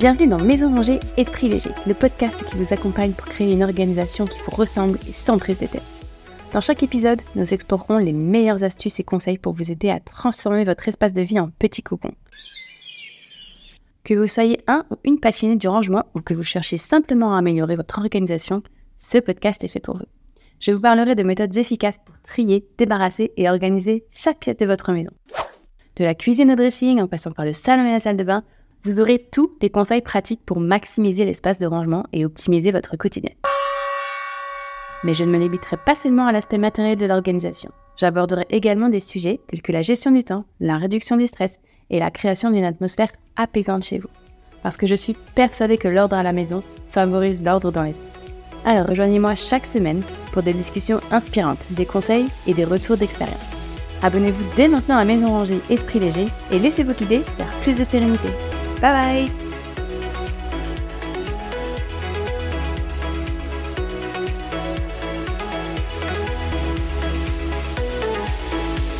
Bienvenue dans Maison Rangée Esprit Léger, le podcast qui vous accompagne pour créer une organisation qui vous ressemble et sans prise de. Dans chaque épisode, nous explorerons les meilleures astuces et conseils pour vous aider à transformer votre espace de vie en petit cocon. Que vous soyez un ou une passionnée du rangement ou que vous cherchiez simplement à améliorer votre organisation, ce podcast est fait pour vous. Je vous parlerai de méthodes efficaces pour trier, débarrasser et organiser chaque pièce de votre maison. De la cuisine au dressing en passant par le salon et la salle de bain, vous aurez tous les conseils pratiques pour maximiser l'espace de rangement et optimiser votre quotidien. Mais je ne me limiterai pas seulement à l'aspect matériel de l'organisation. J'aborderai également des sujets tels que la gestion du temps, la réduction du stress et la création d'une atmosphère apaisante chez vous. Parce que je suis persuadée que l'ordre à la maison favorise l'ordre dans l'esprit. Alors rejoignez-moi chaque semaine pour des discussions inspirantes, des conseils et des retours d'expérience. Abonnez-vous dès maintenant à Maison Rangée Esprit Léger et laissez-vous guider vers plus de sérénité. 拜拜。